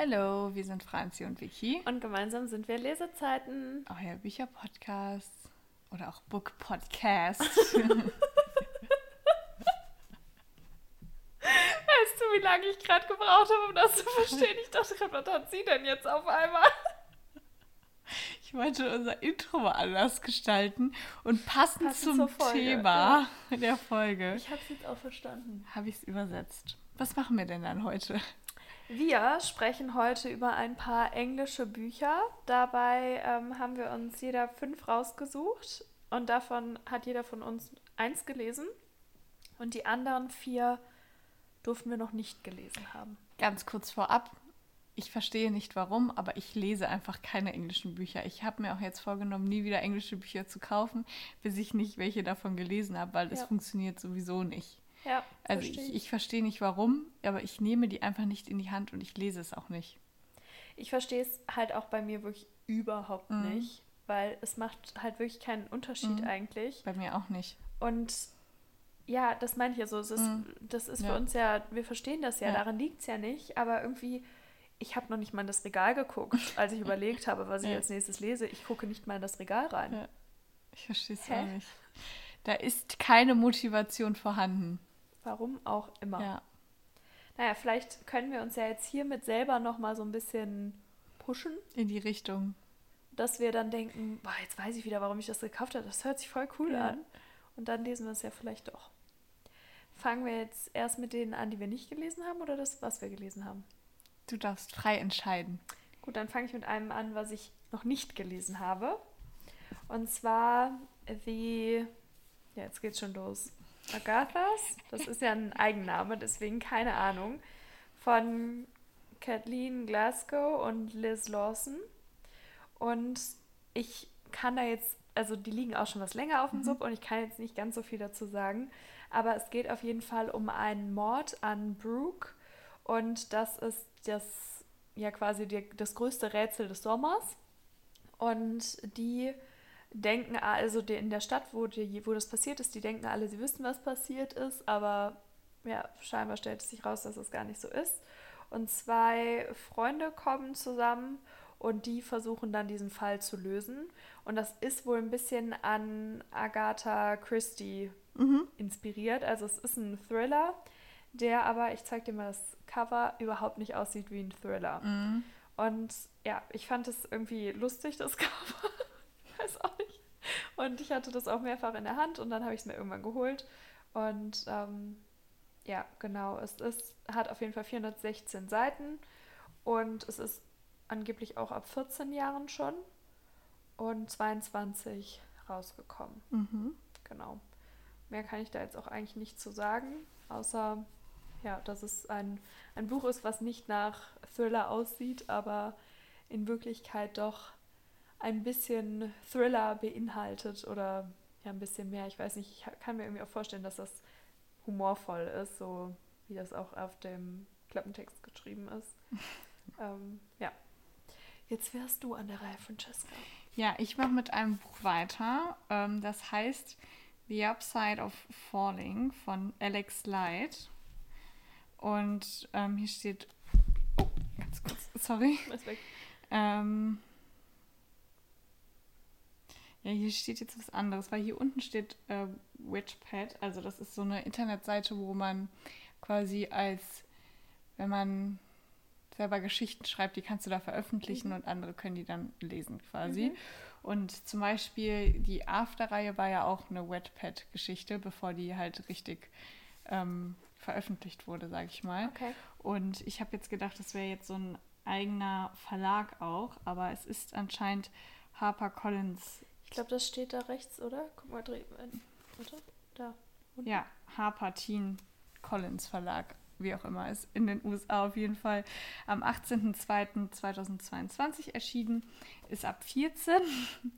Hallo, wir sind Franzi und Vicky. Und gemeinsam sind wir Lesezeiten. Euer Bücherpodcast oder auch Book Podcast. weißt du, wie lange ich gerade gebraucht habe, um das zu verstehen? Ich dachte gerade, was hat sie denn jetzt auf einmal? Ich wollte unser Intro mal anders gestalten und passend, Passend zum Folge, Thema der Folge Ich habe es jetzt auch verstanden. habe ich es übersetzt. Was machen wir denn dann heute? Wir sprechen heute über ein paar englische Bücher. Dabei ähm, haben wir uns jeder fünf rausgesucht und davon hat jeder von uns eins gelesen und die anderen vier durften wir noch nicht gelesen haben. Ganz kurz vorab. Ich verstehe nicht warum, aber ich lese einfach keine englischen Bücher. Ich habe mir auch jetzt vorgenommen, nie wieder englische Bücher zu kaufen, bis ich nicht welche davon gelesen habe, weil es Ja. funktioniert sowieso nicht. Ja, Also verstehe ich, ich verstehe nicht warum, aber ich nehme die einfach nicht in die Hand und ich lese es auch nicht. Ich verstehe es halt auch bei mir wirklich überhaupt Mhm. nicht, weil es macht halt wirklich keinen Unterschied Mhm. eigentlich. Bei mir auch nicht. Und ja, das meine ich ja so. Es ist, Mhm. Das ist Ja. für uns ja, wir verstehen das ja, Ja. daran liegt es ja nicht, aber irgendwie, ich habe noch nicht mal in das Regal geguckt, als ich überlegt habe, was ich Ja. als nächstes lese. Ich gucke nicht mal in das Regal rein. Ich verstehe es auch nicht. Da ist keine Motivation vorhanden. Warum auch immer. Ja. Naja, vielleicht können wir uns ja jetzt hiermit selber nochmal so ein bisschen pushen, In die Richtung. dass wir dann denken, boah, jetzt weiß ich wieder, warum ich das gekauft habe. Das hört sich voll cool Ja. an. Und dann lesen wir es ja vielleicht doch. Fangen wir jetzt erst mit denen an, die wir nicht gelesen haben oder das, was wir gelesen haben? Du darfst frei entscheiden. Gut, dann fange ich mit einem an, was ich noch nicht gelesen habe. Und zwar The, ja, jetzt geht's schon los. Agathas, das ist ja ein Eigenname, deswegen keine Ahnung. Von Kathleen Glasgow und Liz Lawson. Und ich kann da jetzt, also die liegen auch schon was länger auf dem Sub und ich kann jetzt nicht ganz so viel dazu sagen. Aber es geht auf jeden Fall um einen Mord an Brooke. Und das ist das, ja quasi die, das größte Rätsel des Sommers. Und die denken, also die in der Stadt, wo, die, wo das passiert ist, die denken alle, sie wissen, was passiert ist, aber ja, scheinbar stellt es sich raus, dass es gar nicht so ist. Und zwei Freunde kommen zusammen und die versuchen dann diesen Fall zu lösen. Und das ist wohl ein bisschen an Agatha Christie inspiriert. Also es ist ein Thriller, der aber, ich zeig dir mal das Cover, überhaupt nicht aussieht wie ein Thriller. Mhm. Und ja, ich fand es irgendwie lustig, das Cover. Weiß auch nicht. Und ich hatte das auch mehrfach in der Hand und dann habe ich es mir irgendwann geholt. Und ähm, ja, genau, es ist, hat auf jeden Fall 416 Seiten und es ist angeblich auch ab 14 Jahren schon und 22 rausgekommen. Mhm. Genau. Mehr kann ich da jetzt auch eigentlich nicht zu sagen, außer ja, dass es ein, ein Buch ist, was nicht nach Thriller aussieht, aber in Wirklichkeit doch ein bisschen Thriller beinhaltet oder ja ein bisschen mehr. Ich weiß nicht, ich kann mir irgendwie auch vorstellen, dass das humorvoll ist, so wie das auch auf dem Klappentext geschrieben ist. ähm, ja. Jetzt wärst du an der Reihe, Francesca. Ja, ich mache mit einem Buch weiter. Ähm, das heißt The Upside of Falling von Alex Light. Und ähm, hier steht. Oh, ganz kurz, sorry. Ähm, ja, hier steht jetzt was anderes, weil hier unten steht äh, Witchpad. Also das ist so eine Internetseite, wo man quasi als, wenn man selber Geschichten schreibt, die kannst du da veröffentlichen und andere können die dann lesen quasi. Mhm. Und zum Beispiel die After-Reihe war ja auch eine Wetpad-Geschichte, bevor die halt richtig ähm, veröffentlicht wurde, sag ich mal. Okay. Und ich habe jetzt gedacht, das wäre jetzt so ein eigener Verlag auch, aber es ist anscheinend HarperCollins. Ich glaube, das steht da rechts, oder? Guck mal, dreh. Oder? Da. unten. Ja, Harper Teen Collins Verlag, wie auch immer, ist in den USA auf jeden Fall am 18.02.2022 erschienen, ist ab 14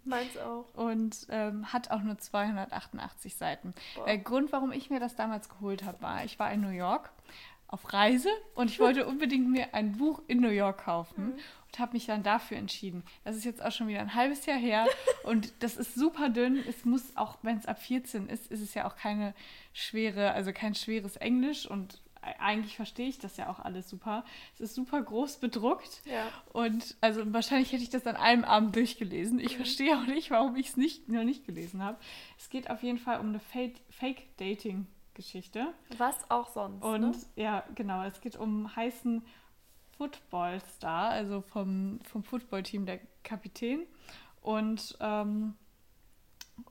Meins auch. und ähm, hat auch nur 288 Seiten. Boah. Der Grund, warum ich mir das damals geholt habe, war, ich war in New York auf Reise und ich wollte unbedingt mir ein Buch in New York kaufen und habe mich dann dafür entschieden. Das ist jetzt auch schon wieder ein halbes Jahr her und das ist super dünn. Es muss auch, wenn es ab 14 ist, ist es ja auch keine schwere, also kein schweres Englisch und eigentlich verstehe ich das ja auch alles super. Es ist super groß bedruckt. Ja. Und also wahrscheinlich hätte ich das an einem Abend durchgelesen. Ich Mhm. verstehe auch nicht, warum ich es nicht, noch nicht gelesen habe. Es geht auf jeden Fall um eine Fake- Fake-Dating-Geschichte. Was auch sonst. Und ne? ja, genau, es geht um heißen Footballstar, also vom, vom Footballteam der Kapitän. Und ähm,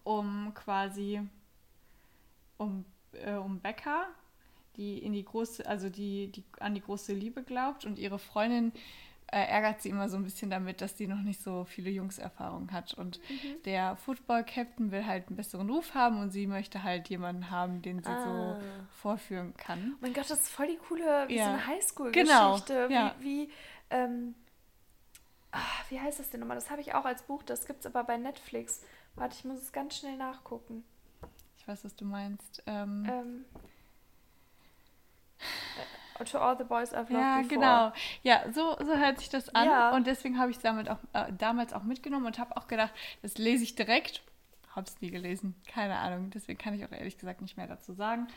um quasi um, äh, um Becca, die in die große, also die, die an die große Liebe glaubt und ihre Freundin äh, ärgert sie immer so ein bisschen damit, dass sie noch nicht so viele Jungserfahrung hat. Und Mhm. der Football-Captain will halt einen besseren Ruf haben und sie möchte halt jemanden haben, den sie Ah. so vorführen kann. Oh mein Gott, das ist voll die coole, wie Ja. so eine Highschool-Geschichte. Genau, ja. Wie, wie, ähm, ah, wie heißt das denn nochmal? Das habe ich auch als Buch, das gibt es aber bei Netflix. Warte, ich muss es ganz schnell nachgucken. Ich weiß, was du meinst. Ähm, Ähm, äh, to all the boys I've loved ja, before. genau. Ja, so, so hört sich das an. Ja. Und deswegen habe ich es damit auch, äh, damals auch mitgenommen und habe auch gedacht, das lese ich direkt. Habe es nie gelesen. Keine Ahnung. Deswegen kann ich auch ehrlich gesagt nicht mehr dazu sagen.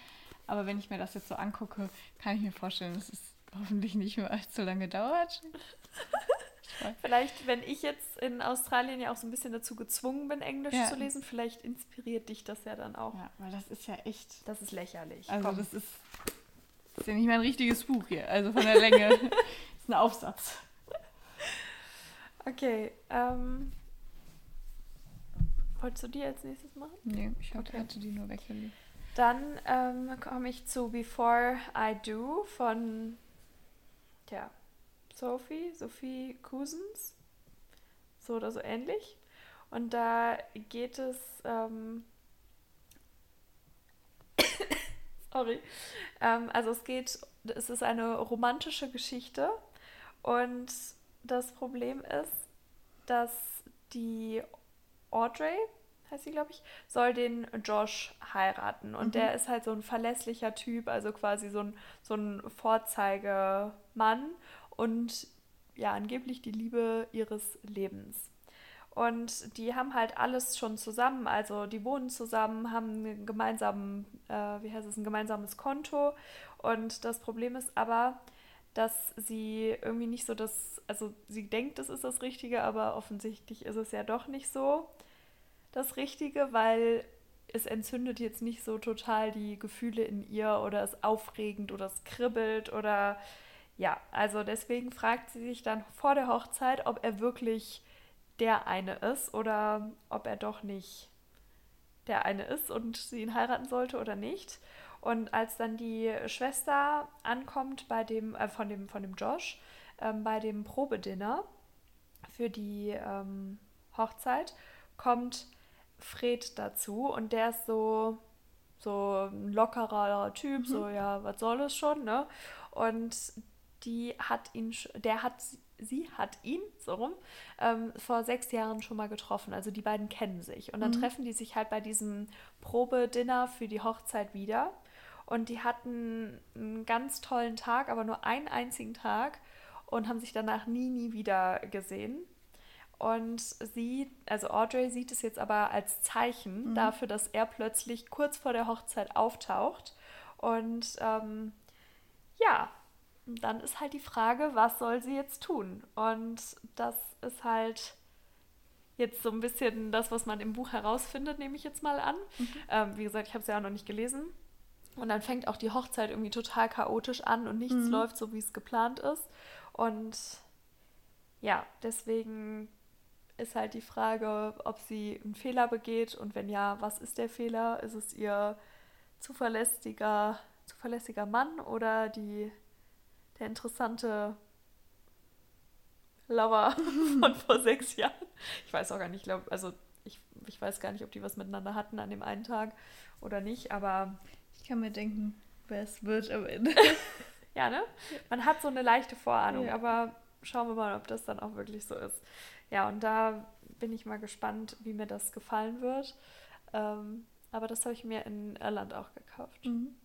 Aber wenn ich mir das jetzt so angucke, kann ich mir vorstellen, dass es hoffentlich nicht mehr allzu lange dauert. Vielleicht, wenn ich jetzt in Australien ja auch so ein bisschen dazu gezwungen bin, Englisch Ja. zu lesen, vielleicht inspiriert dich das ja dann auch. Ja, weil das ist ja echt. Das ist lächerlich. Also, Komm. das ist, ist ja nicht mal ein richtiges Buch hier. Also von der Länge. das ist ein Aufsatz. Okay, ähm. Wolltest du die als nächstes machen? Nee, ich hab- Okay. hatte die nur weggelegt. Dann ähm, komme ich zu Before I Do von tja, Sophie, Sophie Cousins. So oder so ähnlich. Und da geht es. Ähm, sorry. Ähm, also es geht, es ist eine romantische Geschichte. Und das Problem ist, dass die Audrey, heißt sie, glaube ich, soll den Josh heiraten. Und Mhm. der ist halt so ein verlässlicher Typ, also quasi so ein, so ein Vorzeigemann und ja, angeblich die Liebe ihres Lebens. Und die haben halt alles schon zusammen, also die wohnen zusammen, haben einen gemeinsamen, äh, wie heißt es, ein gemeinsames Konto. Und das Problem ist aber, dass sie irgendwie nicht so das, also sie denkt, das ist das Richtige, aber offensichtlich ist es ja doch nicht so das Richtige, weil es entzündet jetzt nicht so total die Gefühle in ihr oder es aufregend oder es kribbelt oder ja, also deswegen fragt sie sich dann vor der Hochzeit, ob er wirklich der eine ist oder ob er doch nicht der eine ist und sie ihn heiraten sollte oder nicht. Und als dann die Schwester ankommt bei dem, äh, von dem, von dem Josh, ähm, bei dem Probedinner für die ähm, Hochzeit, kommt Fred dazu und der ist so, so ein lockerer Typ, so ja, was soll es schon, ne? Und die hat ihn, der hat, sie hat ihn, so rum, ähm, vor sechs Jahren schon mal getroffen. Also die beiden kennen sich. Und dann Mhm. treffen die sich halt bei diesem Probedinner für die Hochzeit wieder. Und die hatten einen ganz tollen Tag, aber nur einen einzigen Tag und haben sich danach nie, nie wieder gesehen. Und sie, also Audrey, sieht es jetzt aber als Zeichen Mhm. dafür, dass er plötzlich kurz vor der Hochzeit auftaucht. Und ähm, ja, dann ist halt die Frage, was soll sie jetzt tun? Und das ist halt jetzt so ein bisschen das, was man im Buch herausfindet, nehme ich jetzt mal an. Ähm, wie gesagt, ich habe es ja auch noch nicht gelesen. Und dann fängt auch die Hochzeit irgendwie total chaotisch an und nichts Mhm. läuft so, wie es geplant ist. Und ja, deswegen ist halt die Frage, ob sie einen Fehler begeht und wenn ja, was ist der Fehler? Ist es ihr zuverlässiger, zuverlässiger Mann oder die, der interessante Lover von vor sechs Jahren? Ich weiß auch gar nicht, ich glaube, also ich, ich weiß gar nicht, ob die was miteinander hatten an dem einen Tag oder nicht, aber Ich kann mir denken, wer es wird am Ende. ja, ne? Man hat so eine leichte Vorahnung, Ja. aber schauen wir mal, ob das dann auch wirklich so ist. Ja, und da bin ich mal gespannt, wie mir das gefallen wird. Ähm, aber das habe ich mir in Irland auch gekauft. Mhm.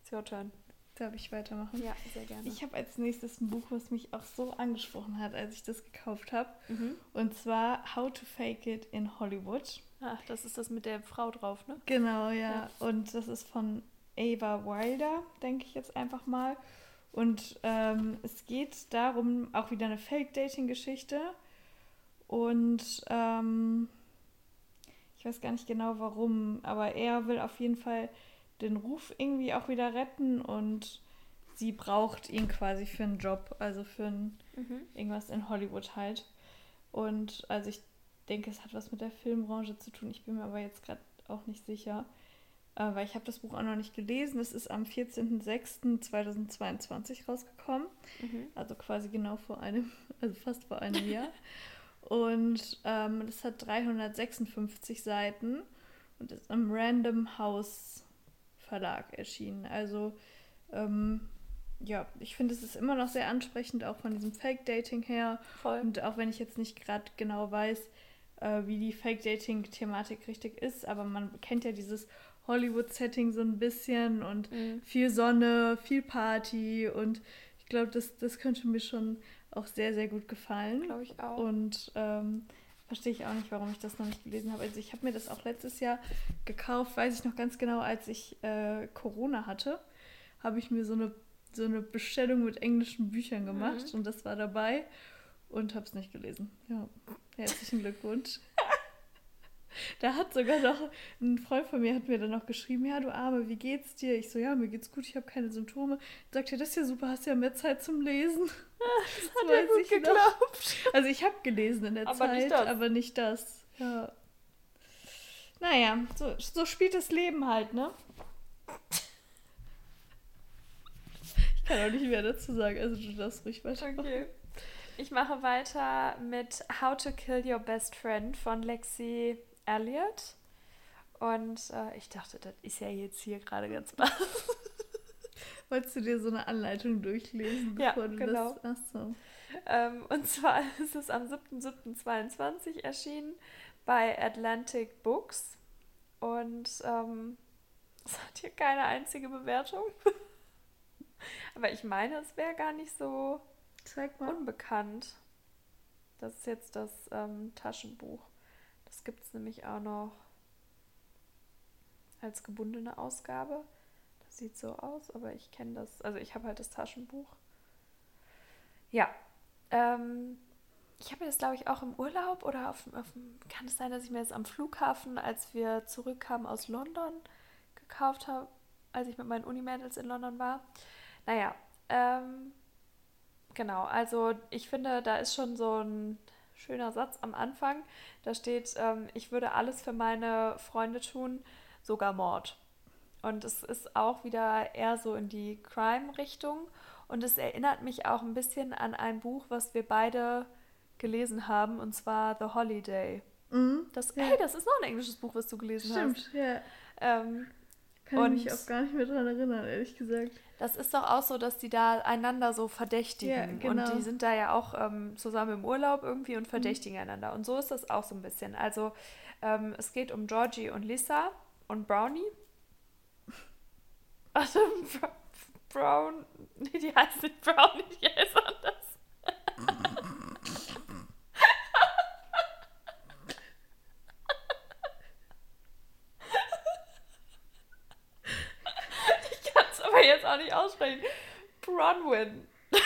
It's your turn. Darf ich weitermachen? Ja, sehr gerne. Ich habe als nächstes ein Buch, was mich auch so angesprochen hat, als ich das gekauft habe. mhm. Und zwar How to Fake It in Hollywood. Ach, das ist das mit der Frau drauf, ne? Genau, ja. Ja. Und das ist von Ava Wilder, denke ich jetzt einfach mal. Und ähm, es geht darum, auch wieder eine Fake-Dating-Geschichte. Und ähm, ich weiß gar nicht genau warum, aber er will auf jeden Fall den Ruf irgendwie auch wieder retten und sie braucht ihn quasi für einen Job, also für ein, mhm. irgendwas in Hollywood halt. Und also ich denke, es hat was mit der Filmbranche zu tun. Ich bin mir aber jetzt gerade auch nicht sicher, äh, weil ich habe das Buch auch noch nicht gelesen. Es ist am 14.06.2022 rausgekommen, mhm. also quasi genau vor einem, also fast vor einem Jahr. Und ähm, das hat 356 Seiten und ist im Random House Verlag erschienen. Also ähm, ja, ich finde, es ist immer noch sehr ansprechend, auch von diesem Fake-Dating her. Voll. Und auch wenn ich jetzt nicht gerade genau weiß, äh, wie die Fake-Dating-Thematik richtig ist, aber man kennt ja dieses Hollywood-Setting so ein bisschen und mhm. viel Sonne, viel Party und ich glaube, das, das könnte mir schon auch sehr, sehr gut gefallen. Glaube ich auch. Und ähm, verstehe ich auch nicht, warum ich das noch nicht gelesen habe. Also ich habe mir das auch letztes Jahr gekauft, weiß ich noch ganz genau, als ich äh, Corona hatte, habe ich mir so eine, so eine Bestellung mit englischen Büchern gemacht mhm. und das war dabei und habe es nicht gelesen. Ja, herzlichen Glückwunsch. Da hat sogar noch ein Freund von mir hat mir dann noch geschrieben, ja, du Arme, wie geht's dir? Ich so, ja, mir geht's gut, ich habe keine Symptome. Sagt er, das ist ja super, hast ja mehr Zeit zum Lesen. Das hat er gut geglaubt. Noch. Also ich habe gelesen in der aber Zeit, nicht aber nicht das. Ja. Naja, so, so spielt das Leben halt, ne? Ich kann auch nicht mehr dazu sagen, also du darfst ruhig weitermachen. Okay. Ich mache weiter mit How to Kill Your Best Friend von Lexi Elliot. Und äh, ich dachte, das ist ja jetzt hier gerade ganz was. Wolltest du dir so eine Anleitung durchlesen, bevor ja, du genau. das. Achso. Ähm, und zwar ist es am 7.7.22 erschienen bei Atlantic Books. Und ähm, es hat hier keine einzige Bewertung. Aber ich meine, es wäre gar nicht so unbekannt. Das ist jetzt das ähm, Taschenbuch. Das gibt es nämlich auch noch als gebundene Ausgabe. Das sieht so aus, aber ich kenne das. Also ich habe halt das Taschenbuch. Ja. Ähm, ich habe mir das, glaube ich, auch im Urlaub oder auf, auf kann es sein, dass ich mir das am Flughafen, als wir zurückkamen aus London, gekauft habe, als ich mit meinen Unimädels in London war. Naja, ähm, genau, also ich finde, da ist schon so ein schöner Satz am Anfang. Da steht, ähm, ich würde alles für meine Freunde tun, sogar Mord. Und es ist auch wieder eher so in die Crime-Richtung. Und es erinnert mich auch ein bisschen an ein Buch, was wir beide gelesen haben, und zwar The Holiday. Mhm. Das, ja. Hey, das ist noch ein englisches Buch, was du gelesen Stimmt, hast. Stimmt, ja. Ähm, Kann und ich mich auch gar nicht mehr daran erinnern, ehrlich gesagt. Das ist doch auch so, dass die da einander so verdächtigen. Ja, genau. Und die sind da ja auch ähm, zusammen im Urlaub irgendwie und verdächtigen mhm. einander. Und so ist das auch so ein bisschen. Also ähm, es geht um Georgie und Lisa und Brownie. Also Brown. Nee, die heißt nicht Brownie, die heißt anders. aber jetzt auch nicht aussprechen. Bronwyn. das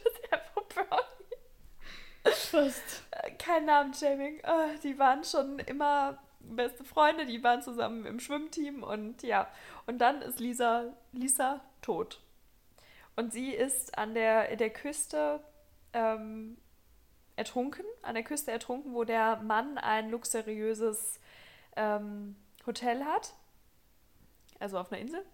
ist einfach Brownie. Fast. Kein Namenshaming. Oh, die waren schon immer beste Freunde, die waren zusammen im Schwimmteam und ja. Und dann ist Lisa, Lisa tot. Und sie ist an der, der Küste ähm, ertrunken, an der Küste ertrunken, wo der Mann ein luxuriöses ähm, Hotel hat. Also auf einer Insel.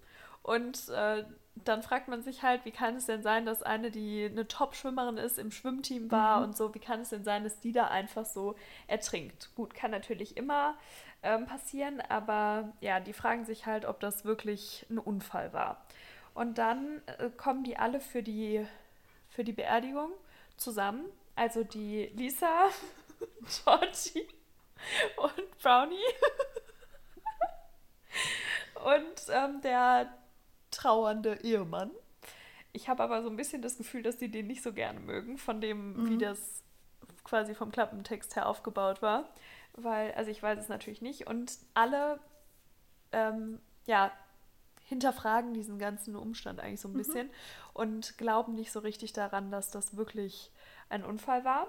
Und äh, dann fragt man sich halt, wie kann es denn sein, dass eine, die eine Top-Schwimmerin ist, im Schwimmteam war mhm. und so, wie kann es denn sein, dass die da einfach so ertrinkt? Gut, kann natürlich immer ähm, passieren, aber ja, die fragen sich halt, ob das wirklich ein Unfall war. Und dann äh, kommen die alle für die, für die Beerdigung zusammen. Also die Lisa, Georgie und Brownie. und ähm, der trauernde Ehemann. Ich habe aber so ein bisschen das Gefühl, dass die den nicht so gerne mögen, von dem, mhm. wie das quasi vom Klappentext her aufgebaut war. Weil, also ich weiß es natürlich nicht. Und alle, ähm, ja, hinterfragen diesen ganzen Umstand eigentlich so ein Mhm. bisschen und glauben nicht so richtig daran, dass das wirklich ein Unfall war.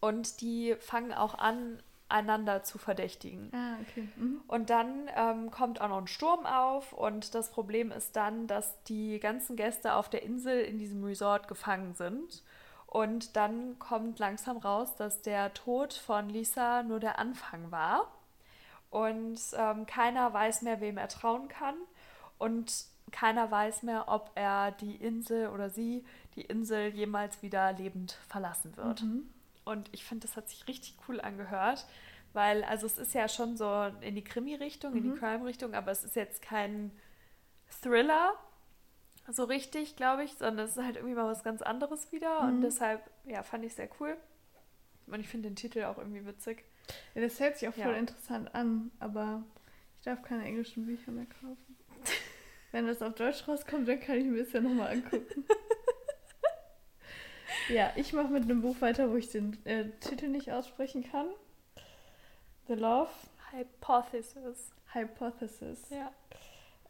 Und die fangen auch an, einander zu verdächtigen. Ah, okay. Mhm. Und dann ähm, kommt auch noch ein Sturm auf und das Problem ist dann, dass die ganzen Gäste auf der Insel in diesem Resort gefangen sind. Und dann kommt langsam raus, dass der Tod von Lisa nur der Anfang war. Und ähm, keiner weiß mehr, wem er trauen kann. Und keiner weiß mehr, ob er die Insel oder sie die Insel jemals wieder lebend verlassen wird. Mhm. Und ich finde, das hat sich richtig cool angehört, weil, also es ist ja schon so in die Krimi-Richtung, in die Mhm. Crime-Richtung, aber es ist jetzt kein Thriller so richtig, glaube ich, sondern es ist halt irgendwie mal was ganz anderes wieder. Und Mhm. deshalb, ja, fand ich sehr cool. Und ich finde den Titel auch irgendwie witzig. Ja, das hört sich auch voll Ja. interessant an, aber ich darf keine englischen Bücher mehr kaufen. Wenn das auf Deutsch rauskommt, dann kann ich mir das ja nochmal angucken. ja, ich mache mit einem Buch weiter, wo ich den äh, Titel nicht aussprechen kann. The Love Hypothesis. Hypothesis. Ja.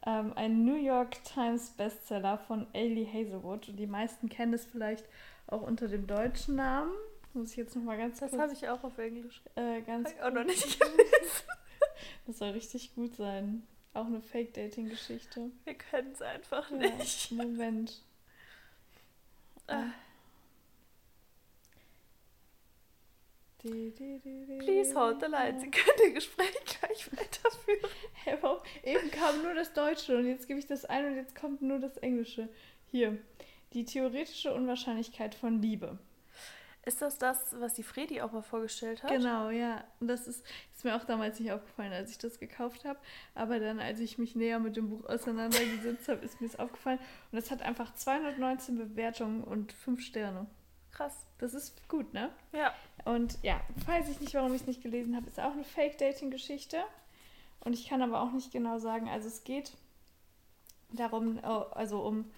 Ähm, ein New York Times Bestseller von Ailey Hazelwood. Und die meisten kennen es vielleicht auch unter dem deutschen Namen. Muss ich jetzt nochmal ganz Das kurz... habe ich auch auf Englisch. äh, ganz ich auch noch nicht gelesen. Das soll richtig gut sein. Auch eine Fake-Dating-Geschichte. Wir können es einfach Ja, nicht. Moment. Ah. Please hold the line. Sie können das Gespräch gleich weiterführen. Hey, warum? Eben kam nur das Deutsche und jetzt gebe ich das ein und jetzt kommt nur das Englische. Hier. Die theoretische Unwahrscheinlichkeit von Liebe. Ist das das, was die Fredi auch mal vorgestellt hat? Genau, ja. Und das ist, ist mir auch damals nicht aufgefallen, als ich das gekauft habe. Aber dann, als ich mich näher mit dem Buch auseinandergesetzt habe, ist mir es aufgefallen. Und es hat einfach 219 Bewertungen und 5 Sterne. Krass. Das ist gut, ne? Ja. Und ja, weiß ich nicht, warum ich es nicht gelesen habe. Ist auch eine Fake-Dating-Geschichte. Und ich kann aber auch nicht genau sagen, also es geht darum, oh, also um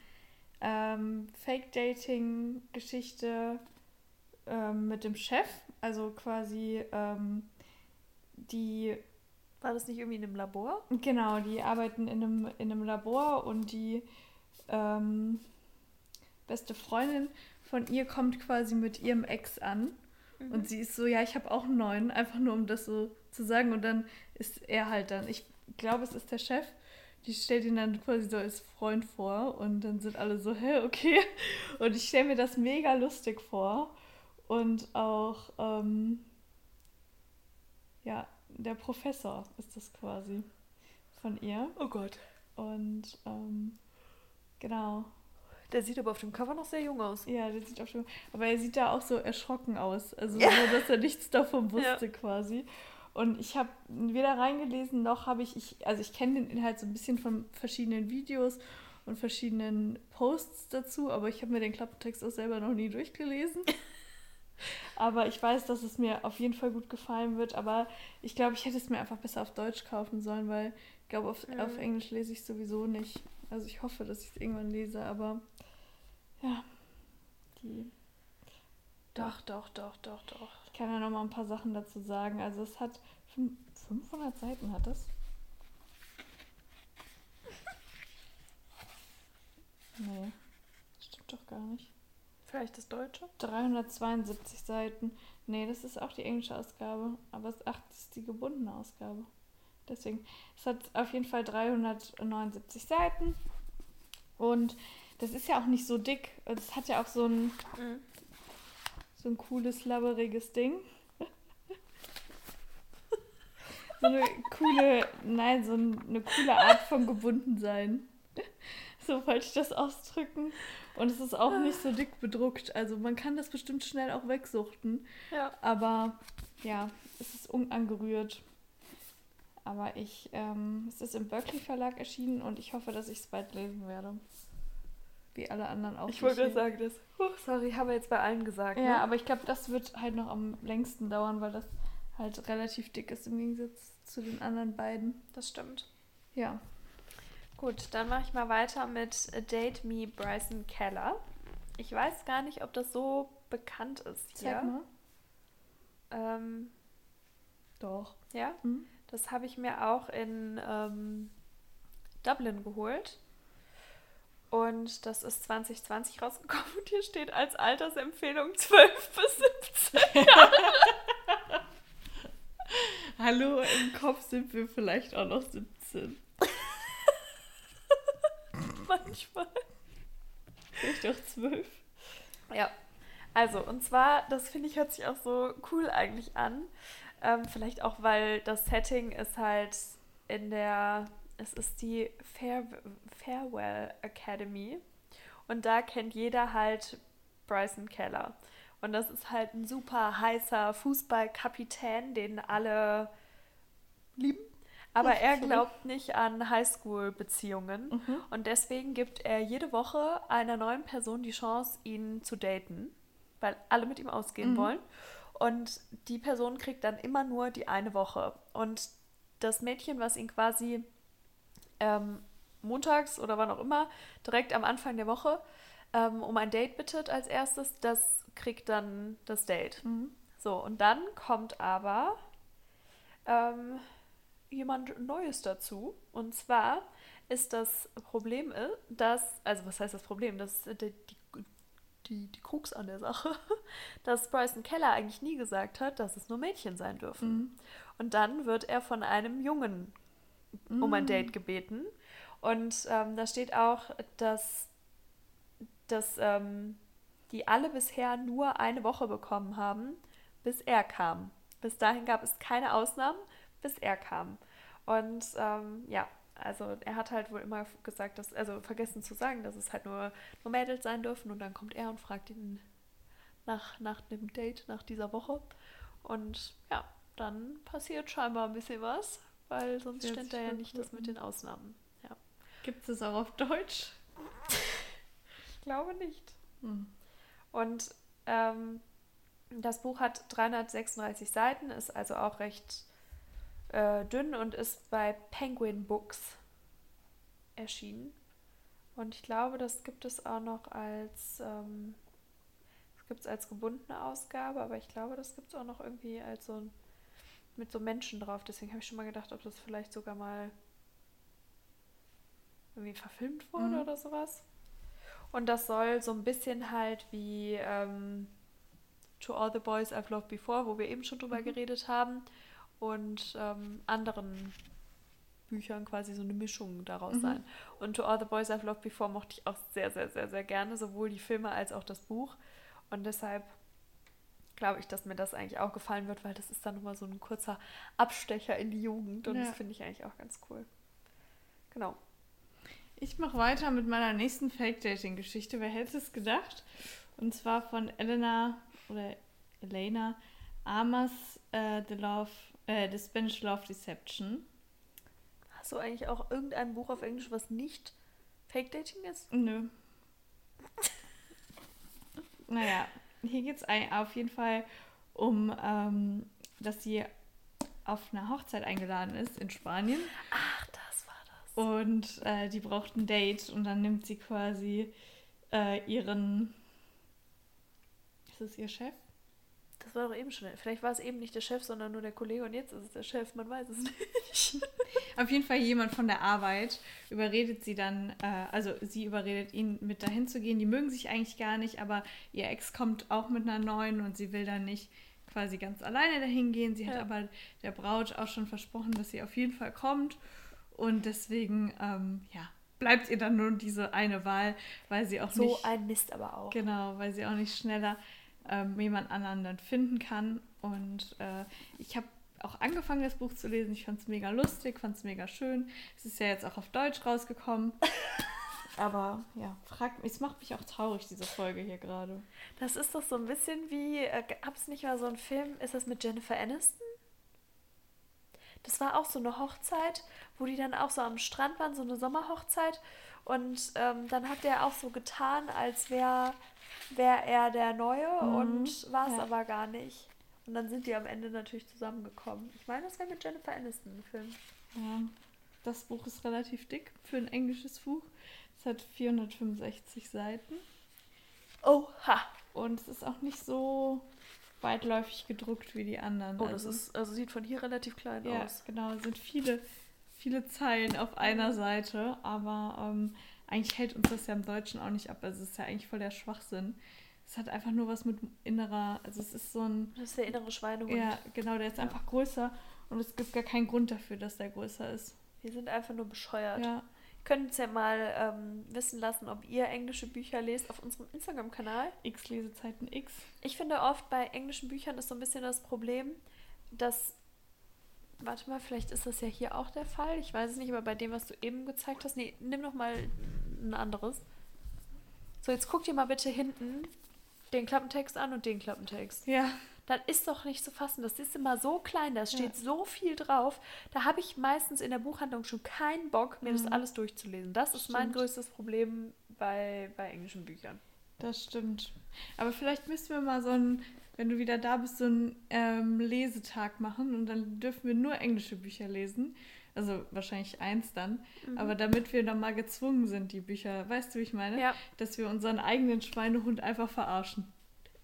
ähm, Fake-Dating-Geschichte ähm, mit dem Chef. Also quasi ähm, die, War das nicht irgendwie in einem Labor? genau, die arbeiten in einem, in einem Labor und die ähm, beste Freundin von ihr kommt quasi mit ihrem Ex an. Mhm. Und sie ist so, ja, ich habe auch einen neuen, einfach nur um das so zu sagen. Und dann ist er halt dann, ich glaube, es ist der Chef, die stellt ihn dann quasi so als Freund vor. Und dann sind alle so, hä, okay. Und ich stelle mir das mega lustig vor. Und auch, ähm, ja, der Professor ist das quasi von ihr. Oh Gott. Und ähm, genau. Der sieht aber auf dem Cover noch sehr jung aus. Ja, der sieht auch schon. Aber er sieht da auch so erschrocken aus. Also Ja. so, dass er nichts davon Ja. wusste quasi. Und ich habe weder reingelesen noch habe ich, ich, also ich kenne den Inhalt so ein bisschen von verschiedenen Videos und verschiedenen Posts dazu, aber ich habe mir den Klappentext auch selber noch nie durchgelesen. aber ich weiß, dass es mir auf jeden Fall gut gefallen wird. Aber ich glaube, ich hätte es mir einfach besser auf Deutsch kaufen sollen, weil ich glaube, auf, Mhm. auf Englisch lese ich sowieso nicht. Also ich hoffe, dass ich es irgendwann lese, aber ja, die. Doch, doch, doch, doch, doch. Ich kann ja noch mal ein paar Sachen dazu sagen. Also es hat fün- 500 Seiten hat es. Nee, stimmt doch gar nicht. Vielleicht das Deutsche? 372 Seiten. Nee, das ist auch die englische Ausgabe. Aber es, ach, das ist die gebundene Ausgabe. Deswegen, es hat auf jeden Fall 379 Seiten. Und das ist ja auch nicht so dick. Es hat ja auch so ein, Mhm. so ein cooles, labberiges Ding. so eine coole, nein, so ein- eine coole Art von gebunden sein. So wollte ich das ausdrücken. Und es ist auch nicht so dick bedruckt. Also man kann das bestimmt schnell auch wegsuchten. Ja. Aber ja, es ist unangerührt. Aber ich, ähm, es ist im Berkeley Verlag erschienen und ich hoffe, dass ich es bald lesen werde. Wie alle anderen auch. Ich wollte gerade sagen, das. Huh, sorry, haben wir jetzt bei allen gesagt. Ja, ne? aber ich glaube, das wird halt noch am längsten dauern, weil das halt relativ dick ist im Gegensatz zu den anderen beiden. das stimmt. Ja. Gut, dann mache ich mal weiter mit A Date Me Bryson Keller. Ich weiß gar nicht, ob das so bekannt ist hier. Zeig mal. Ähm, Doch. ja, Mhm. das habe ich mir auch in ähm, Dublin geholt. Und das ist 2020 rausgekommen und hier steht als Altersempfehlung 12 bis 17 Jahre. Hallo, im Kopf sind wir vielleicht auch noch 17. Manchmal. Vielleicht auch 12. Ja, also und zwar, das finde ich hört sich auch so cool eigentlich an. Ähm, vielleicht auch, weil das Setting ist halt in der, es ist die Fair, Farewell Academy und da kennt jeder halt Bryson Keller. Und das ist halt ein super heißer Fußballkapitän, den alle lieben. Aber er glaubt nicht an Highschool-Beziehungen. Mhm. Und deswegen gibt er jede Woche einer neuen Person die Chance, ihn zu daten, weil alle mit ihm ausgehen mhm. wollen. Und die Person kriegt dann immer nur die eine Woche. Und das Mädchen, was ihn quasi ähm, montags oder wann auch immer, direkt am Anfang der Woche, ähm, um ein Date bittet als erstes, das kriegt dann das Date. Mhm. So, und dann kommt aber ähm, jemand Neues dazu. Und zwar ist das Problem, äh, dass, also was heißt das Problem? Das die, die, die, die Krux an der Sache, dass Bryson Keller eigentlich nie gesagt hat, dass es nur Mädchen sein dürfen. Mhm. Und dann wird er von einem Jungen mhm. um ein mhm. Date gebeten. Und ähm, da steht auch, dass, dass ähm, die alle bisher nur eine Woche bekommen haben, bis er kam. Bis dahin gab es keine Ausnahmen, bis er kam. Und ähm, ja, also er hat halt wohl immer gesagt, dass, also vergessen zu sagen, dass es halt nur, nur Mädels sein dürfen. Und dann kommt er und fragt ihn nach, nach dem Date, nach dieser Woche. Und ja, dann passiert scheinbar ein bisschen was, weil sonst Jetzt stand da ja nicht das mit den Ausnahmen. Ja. Gibt es auch auf Deutsch? ich glaube nicht. Hm. Und ähm, das Buch hat 336 Seiten, ist also auch recht äh, dünn und ist bei Penguin Books erschienen. Und ich glaube, das gibt es auch noch als, ähm, das gibt es als gebundene Ausgabe, aber ich glaube, das gibt es auch noch irgendwie als so ein, mit so Menschen drauf. Deswegen habe ich schon mal gedacht, ob das vielleicht sogar mal irgendwie verfilmt wurde mhm. oder sowas. Und das soll so ein bisschen halt wie ähm, To All the Boys I've Loved Before, wo wir eben schon drüber mhm. geredet haben, und ähm, anderen Büchern quasi so eine Mischung daraus mhm. sein. Und To All the Boys I've Loved Before mochte ich auch sehr, sehr, sehr, sehr gerne, sowohl die Filme als auch das Buch. Und deshalb glaube ich, dass mir das eigentlich auch gefallen wird, weil das ist dann nochmal so ein kurzer Abstecher in die Jugend und ja. das finde ich eigentlich auch ganz cool. Genau. Ich mache weiter mit meiner nächsten Fake-Dating-Geschichte. Wer hätte es gedacht? Und zwar von Elena oder Elena Amas, uh, The Love, äh, The Spanish Love Deception. Hast du eigentlich auch irgendein Buch auf Englisch, was nicht Fake-Dating ist? Nö. naja, hier geht es auf jeden Fall um, ähm, dass sie auf eine Hochzeit eingeladen ist in Spanien. Ach, da und äh, die braucht ein Date und dann nimmt sie quasi äh, ihren. Ist es ihr Chef? Das war doch eben schon. Vielleicht war es eben nicht der Chef, sondern nur der Kollege und jetzt ist es der Chef, man weiß es nicht. Auf jeden Fall jemand von der Arbeit überredet sie dann, äh, also sie überredet ihn mit dahin zu gehen. Die mögen sich eigentlich gar nicht, aber ihr Ex kommt auch mit einer neuen und sie will dann nicht quasi ganz alleine dahin gehen. Sie ja. hat aber der Braut auch schon versprochen, dass sie auf jeden Fall kommt. Und deswegen, ähm, ja, bleibt ihr dann nur diese eine Wahl, weil sie auch so nicht. So ein Mist aber auch. Genau, weil sie auch nicht schneller ähm, jemand anderen dann finden kann. Und äh, ich habe auch angefangen, das Buch zu lesen. Ich fand es mega lustig, fand es mega schön. Es ist ja jetzt auch auf Deutsch rausgekommen. Aber ja, frag, es macht mich auch traurig, diese Folge hier gerade. Das ist doch so ein bisschen wie, äh, gab es nicht mal so einen Film, ist das mit Jennifer Aniston? Das war auch so eine Hochzeit, wo die dann auch so am Strand waren, so eine Sommerhochzeit. Und ähm, dann hat der auch so getan, als wäre wär er der Neue mhm. und war es ja. aber gar nicht. Und dann sind die am Ende natürlich zusammengekommen. Ich meine, das wäre mit Jennifer Aniston ein Film. Ja, das Buch ist relativ dick für ein englisches Buch. Es hat 465 Seiten. Oha! Und es ist auch nicht so weitläufig gedruckt wie die anderen. Oh, das also, ist, also sieht von hier relativ klein ja, aus. Genau, es sind viele, viele Zeilen auf einer Seite, aber ähm, eigentlich hält uns das ja im Deutschen auch nicht ab. Also es ist ja eigentlich voll der Schwachsinn. Es hat einfach nur was mit innerer, also es ist so ein. Das ist der innere Schweinehund. Ja, genau, der ist ja. einfach größer und es gibt gar keinen Grund dafür, dass der größer ist. Wir sind einfach nur bescheuert. Ja. Ihr könnt uns ja mal ähm, wissen lassen, ob ihr englische Bücher lest auf unserem Instagram-Kanal. X Lesezeiten X. Ich finde oft bei englischen Büchern ist so ein bisschen das Problem, dass warte mal, vielleicht ist das ja hier auch der Fall. Ich weiß es nicht, aber bei dem, was du eben gezeigt hast, nee, nimm noch mal ein anderes. So, jetzt guck dir mal bitte hinten den Klappentext an und den Klappentext. Ja. Das ist doch nicht zu fassen. Das ist immer so klein, da steht ja. so viel drauf. Da habe ich meistens in der Buchhandlung schon keinen Bock, mir mhm. das alles durchzulesen. Das ist stimmt. mein größtes Problem bei, bei englischen Büchern. Das stimmt. Aber vielleicht müssten wir mal so ein, wenn du wieder da bist, so einen ähm, Lesetag machen und dann dürfen wir nur englische Bücher lesen. Also wahrscheinlich eins dann. Mhm. Aber damit wir dann mal gezwungen sind, die Bücher, weißt du, wie ich meine? Ja. Dass wir unseren eigenen Schweinehund einfach verarschen.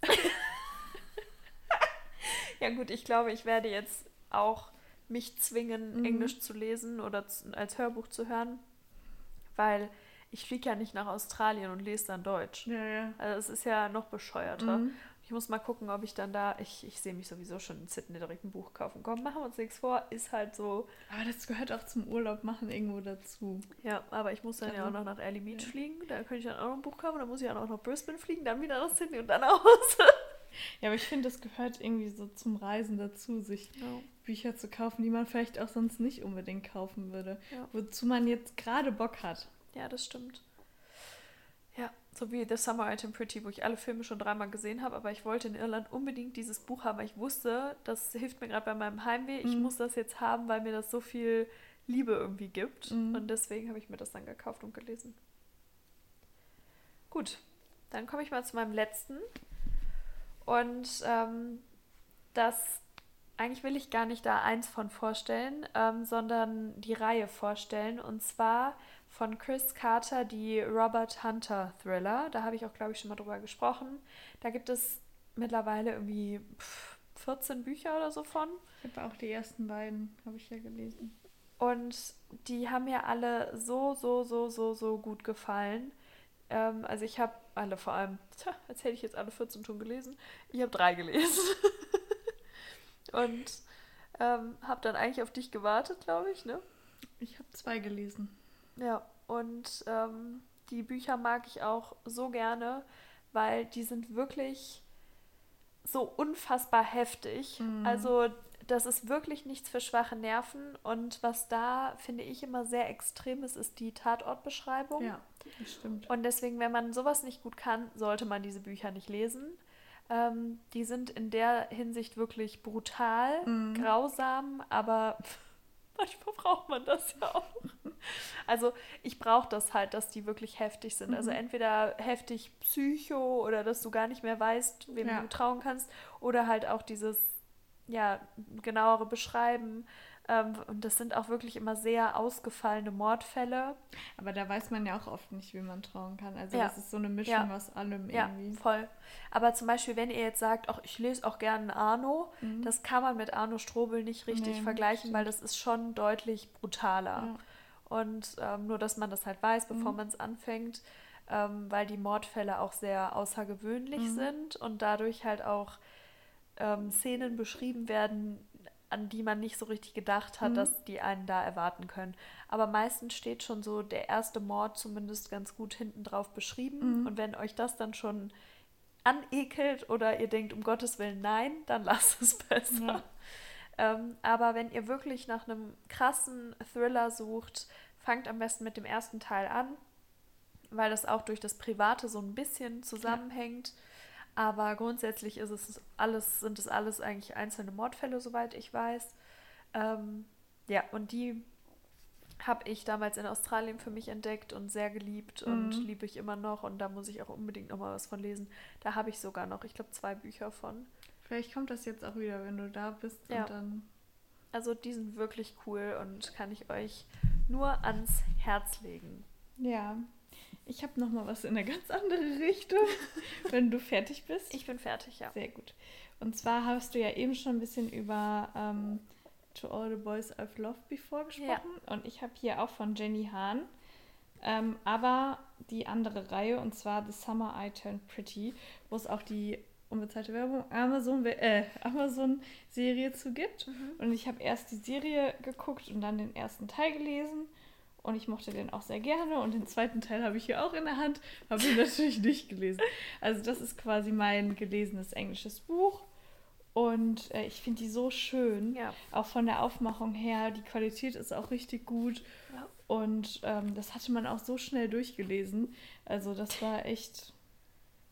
ja gut, ich glaube, ich werde jetzt auch mich zwingen, mhm. Englisch zu lesen oder als Hörbuch zu hören, weil ich fliege ja nicht nach Australien und lese dann Deutsch. Ja, ja. Also es ist ja noch bescheuerter. Mhm. Ich muss mal gucken, ob ich dann da, ich, ich sehe mich sowieso schon in Sydney direkt ein Buch kaufen. Komm, machen wir uns nichts vor, ist halt so. Aber das gehört auch zum Urlaub machen irgendwo dazu. Ja, aber ich muss dann ja auch noch nach Early Beach ja. fliegen. Da könnte ich dann auch noch ein Buch kaufen. Dann muss ich auch noch nach Brisbane fliegen, dann wieder nach Sydney und dann Hause. Ja, aber ich finde, das gehört irgendwie so zum Reisen dazu, sich ja. Bücher zu kaufen, die man vielleicht auch sonst nicht unbedingt kaufen würde. Ja. Wozu man jetzt gerade Bock hat. Ja, das stimmt. So wie The Summer Item Pretty, wo ich alle Filme schon dreimal gesehen habe, aber ich wollte in Irland unbedingt dieses Buch haben, weil ich wusste, das hilft mir gerade bei meinem Heimweh. Ich mhm. muss das jetzt haben, weil mir das so viel Liebe irgendwie gibt. Mhm. Und deswegen habe ich mir das dann gekauft und gelesen. Gut, dann komme ich mal zu meinem letzten. Und ähm, das, eigentlich will ich gar nicht da eins von vorstellen, ähm, sondern die Reihe vorstellen. Und zwar von Chris Carter die Robert Hunter Thriller. Da habe ich auch, glaube ich, schon mal drüber gesprochen. Da gibt es mittlerweile irgendwie 14 Bücher oder so von. Ich habe auch die ersten beiden, habe ich ja gelesen. Und die haben mir alle so, so, so, so, so gut gefallen. Ähm, also ich habe alle vor allem, tja, als hätte ich jetzt alle 14 schon gelesen. Ich habe drei gelesen. Und ähm, habe dann eigentlich auf dich gewartet, glaube ich, ne? Ich habe zwei gelesen. Ja, und ähm, die Bücher mag ich auch so gerne, weil die sind wirklich so unfassbar heftig. Mhm. Also das ist wirklich nichts für schwache Nerven. Und was da, finde ich, immer sehr extrem ist, ist die Tatortbeschreibung. Ja, das stimmt. Und deswegen, wenn man sowas nicht gut kann, sollte man diese Bücher nicht lesen. Ähm, die sind in der Hinsicht wirklich brutal, mhm. grausam, aber manchmal braucht man das ja auch. Also ich brauche das halt, dass die wirklich heftig sind. Also mhm. Entweder heftig Psycho oder dass du gar nicht mehr weißt, wem ja. du trauen kannst, oder halt auch dieses ja genauere Beschreiben. Ähm, und das sind auch wirklich immer sehr ausgefallene Mordfälle. Aber da weiß man ja auch oft nicht, wie man trauen kann. Also ja. das ist so eine Mischung ja. aus allem irgendwie. Ja, voll. Aber zum Beispiel, wenn ihr jetzt sagt, ach, ich lese auch gerne Arno, mhm. das kann man mit Arno Strobel nicht richtig nee, vergleichen, weil das ist schon deutlich brutaler. Ja. Und ähm, nur, dass man das halt weiß, bevor mhm. man es anfängt, ähm, weil die Mordfälle auch sehr außergewöhnlich mhm. sind und dadurch halt auch ähm, Szenen beschrieben werden, an die man nicht so richtig gedacht hat, mhm. dass die einen da erwarten können. Aber meistens steht schon so der erste Mord zumindest ganz gut hinten drauf beschrieben. Mhm. Und wenn euch das dann schon anekelt oder ihr denkt, um Gottes Willen nein, dann lasst es besser. Ja. Ähm, aber wenn ihr wirklich nach einem krassen Thriller sucht, fangt am besten mit dem ersten Teil an, weil das auch durch das Private so ein bisschen zusammenhängt. Ja. Aber grundsätzlich ist es alles, sind es alles eigentlich einzelne Mordfälle, soweit ich weiß. Ähm, ja, und die habe ich damals in Australien für mich entdeckt und sehr geliebt und mhm. liebe ich immer noch. Und da muss ich auch unbedingt noch mal was von lesen. Da habe ich sogar noch, ich glaube, zwei Bücher von. Vielleicht kommt das jetzt auch wieder, wenn du da bist ja. und dann. Also die sind wirklich cool und kann ich euch nur ans Herz legen. Ja, ich habe noch mal was in eine ganz andere Richtung, wenn du fertig bist. Ich bin fertig, ja. Sehr gut. Und zwar hast du ja eben schon ein bisschen über ähm, To All the Boys I've Loved Before gesprochen. Ja. Und ich habe hier auch von Jenny Hahn. Ähm, aber die andere Reihe, und zwar The Summer I Turned Pretty, wo es auch die unbezahlte Werbung Amazon äh, Amazon Serie zu gibt mhm. und ich habe erst die Serie geguckt und dann den ersten Teil gelesen und ich mochte den auch sehr gerne und den zweiten Teil habe ich hier auch in der Hand, habe ihn natürlich nicht gelesen. Also das ist quasi mein gelesenes englisches Buch und äh, ich finde die so schön, ja. auch von der Aufmachung her, die Qualität ist auch richtig gut ja. und ähm, das hatte man auch so schnell durchgelesen. Also das war echt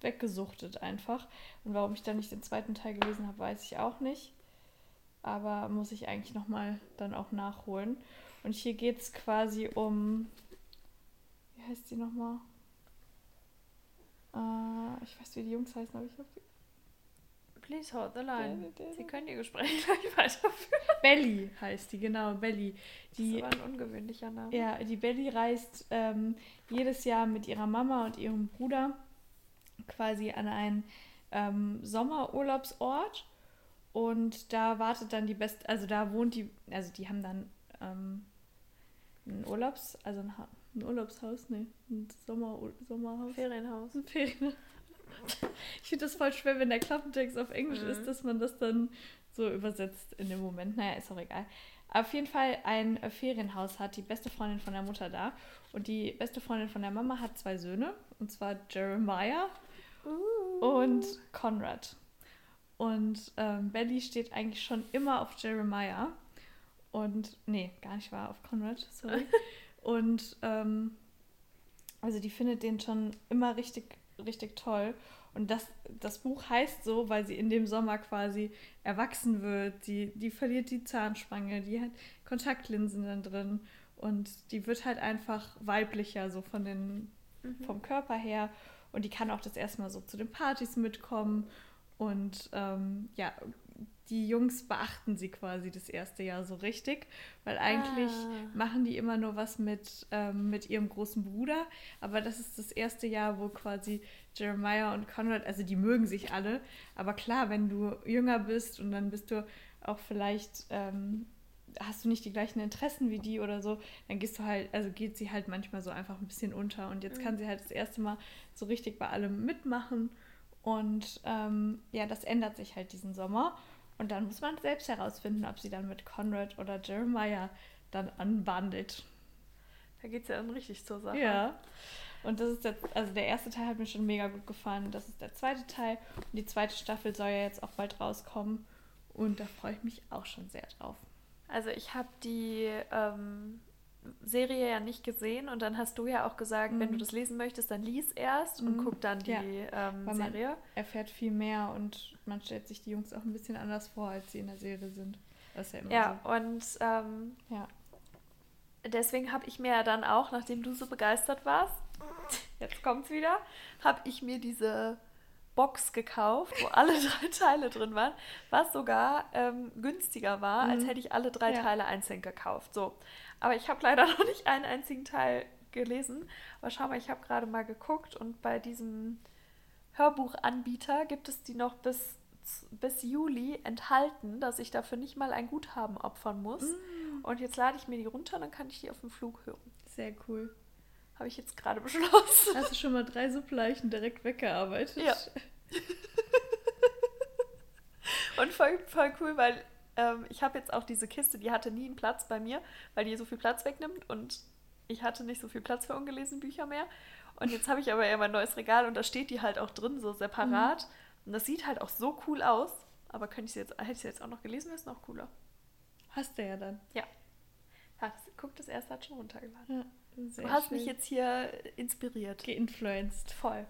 weggesuchtet einfach. Und warum ich dann nicht den zweiten Teil gelesen habe, weiß ich auch nicht. Aber muss ich eigentlich nochmal dann auch nachholen. Und hier geht es quasi um. Wie heißt die nochmal? Äh, ich weiß, wie die Jungs heißen, aber ich habe Please hold the line. Sie können Ihr Gespräch gleich weiterführen. Belly heißt die, genau, Belly. Die, das ist aber ein ungewöhnlicher Name. Ja, die Belly reist ähm, jedes Jahr mit ihrer Mama und ihrem Bruder quasi an einen ähm, Sommerurlaubsort und da wartet dann die beste, also da wohnt die, also die haben dann ähm, ein Urlaubs, also ein, ein Urlaubshaus, nee, ein Sommer, Sommerhaus. Ferienhaus. Ein Ferienhaus. Ich finde das voll schwer, wenn der Klappentext auf Englisch mhm. ist, dass man das dann so übersetzt in dem Moment. Naja, ist auch egal. Auf jeden Fall ein Ferienhaus hat die beste Freundin von der Mutter da. Und die beste Freundin von der Mama hat zwei Söhne. Und zwar Jeremiah uh. und Conrad. Und ähm, Belly steht eigentlich schon immer auf Jeremiah. Und, nee, gar nicht wahr, auf Conrad, sorry. und, ähm, also die findet den schon immer richtig, richtig toll. Und das, das Buch heißt so, weil sie in dem Sommer quasi erwachsen wird. Die, die verliert die Zahnspange, die hat Kontaktlinsen dann drin. Und die wird halt einfach weiblicher, so von den, mhm. vom Körper her. Und die kann auch das erste Mal so zu den Partys mitkommen. Und ähm, ja, die Jungs beachten sie quasi das erste Jahr so richtig, weil eigentlich ah. machen die immer nur was mit, ähm, mit ihrem großen Bruder, aber das ist das erste Jahr, wo quasi Jeremiah und Conrad, also die mögen sich alle, aber klar, wenn du jünger bist und dann bist du auch vielleicht, ähm, hast du nicht die gleichen Interessen wie die oder so, dann gehst du halt, also geht sie halt manchmal so einfach ein bisschen unter und jetzt mhm. kann sie halt das erste Mal so richtig bei allem mitmachen und ähm, ja, das ändert sich halt diesen Sommer. Und dann muss man selbst herausfinden, ob sie dann mit Conrad oder Jeremiah dann anbandelt. Da geht es ja dann richtig zur Sache. Ja. Und das ist der, also der erste Teil hat mir schon mega gut gefallen. Das ist der zweite Teil. Und die zweite Staffel soll ja jetzt auch bald rauskommen. Und da freue ich mich auch schon sehr drauf. Also ich habe die ähm, Serie ja nicht gesehen und dann hast du ja auch gesagt, mhm. wenn du mhm. das lesen möchtest, dann lies erst mhm. und guck dann die ja, ähm, Serie. Erfährt viel mehr und man stellt sich die Jungs auch ein bisschen anders vor, als sie in der Serie sind. Das ist ja immer ja, so. und ähm, ja. deswegen habe ich mir ja dann auch, nachdem du so begeistert warst, jetzt kommt's wieder, habe ich mir diese Box gekauft, wo alle drei Teile drin waren, was sogar ähm, günstiger war, mhm. als hätte ich alle drei ja. Teile einzeln gekauft. So. Aber ich habe leider noch nicht einen einzigen Teil gelesen. Aber schau mal, ich habe gerade mal geguckt und bei diesem Hörbuchanbieter gibt es die noch bis, bis Juli enthalten, dass ich dafür nicht mal ein Guthaben opfern muss. Mm. Und jetzt lade ich mir die runter, dann kann ich die auf dem Flug hören. Sehr cool. Habe ich jetzt gerade beschlossen. Hast du schon mal drei Suppleichen direkt weggearbeitet? Ja. Und voll, voll cool, weil ähm, ich habe jetzt auch diese Kiste, die hatte nie einen Platz bei mir, weil die so viel Platz wegnimmt und ich hatte nicht so viel Platz für ungelesene Bücher mehr. Und jetzt habe ich aber ja mein neues Regal und da steht die halt auch drin, so separat. Mhm. Und das sieht halt auch so cool aus. Aber könnte ich sie jetzt, hätte ich sie jetzt auch noch gelesen, wäre es noch cooler. Hast du ja dann. Ja. das, guck, das erste hat schon runtergeladen. Ja, du hast schön. mich jetzt hier inspiriert. Geinfluenced. Voll.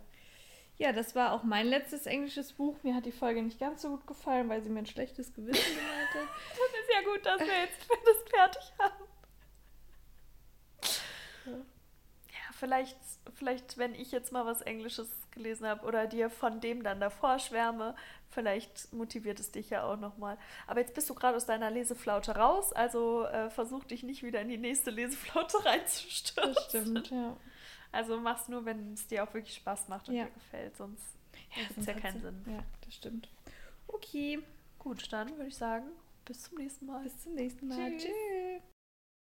Ja, das war auch mein letztes englisches Buch. Mir hat die Folge nicht ganz so gut gefallen, weil sie mir ein schlechtes Gewissen gemacht hat. das ist ja gut, dass wir jetzt das fertig haben. Ja, vielleicht, vielleicht, wenn ich jetzt mal was Englisches gelesen habe oder dir von dem dann davor schwärme, vielleicht motiviert es dich ja auch nochmal. Aber jetzt bist du gerade aus deiner Leseflaute raus, also äh, versuch dich nicht wieder in die nächste Leseflaute reinzustürzen. Das stimmt, ja. Also mach's nur, wenn es dir auch wirklich Spaß macht und ja. dir gefällt, sonst ja, hat es ja keinen Sinn. Ja, das stimmt. Okay. Gut, dann würde ich sagen, bis zum nächsten Mal. Bis zum nächsten Mal. Tschüss. Tschüss.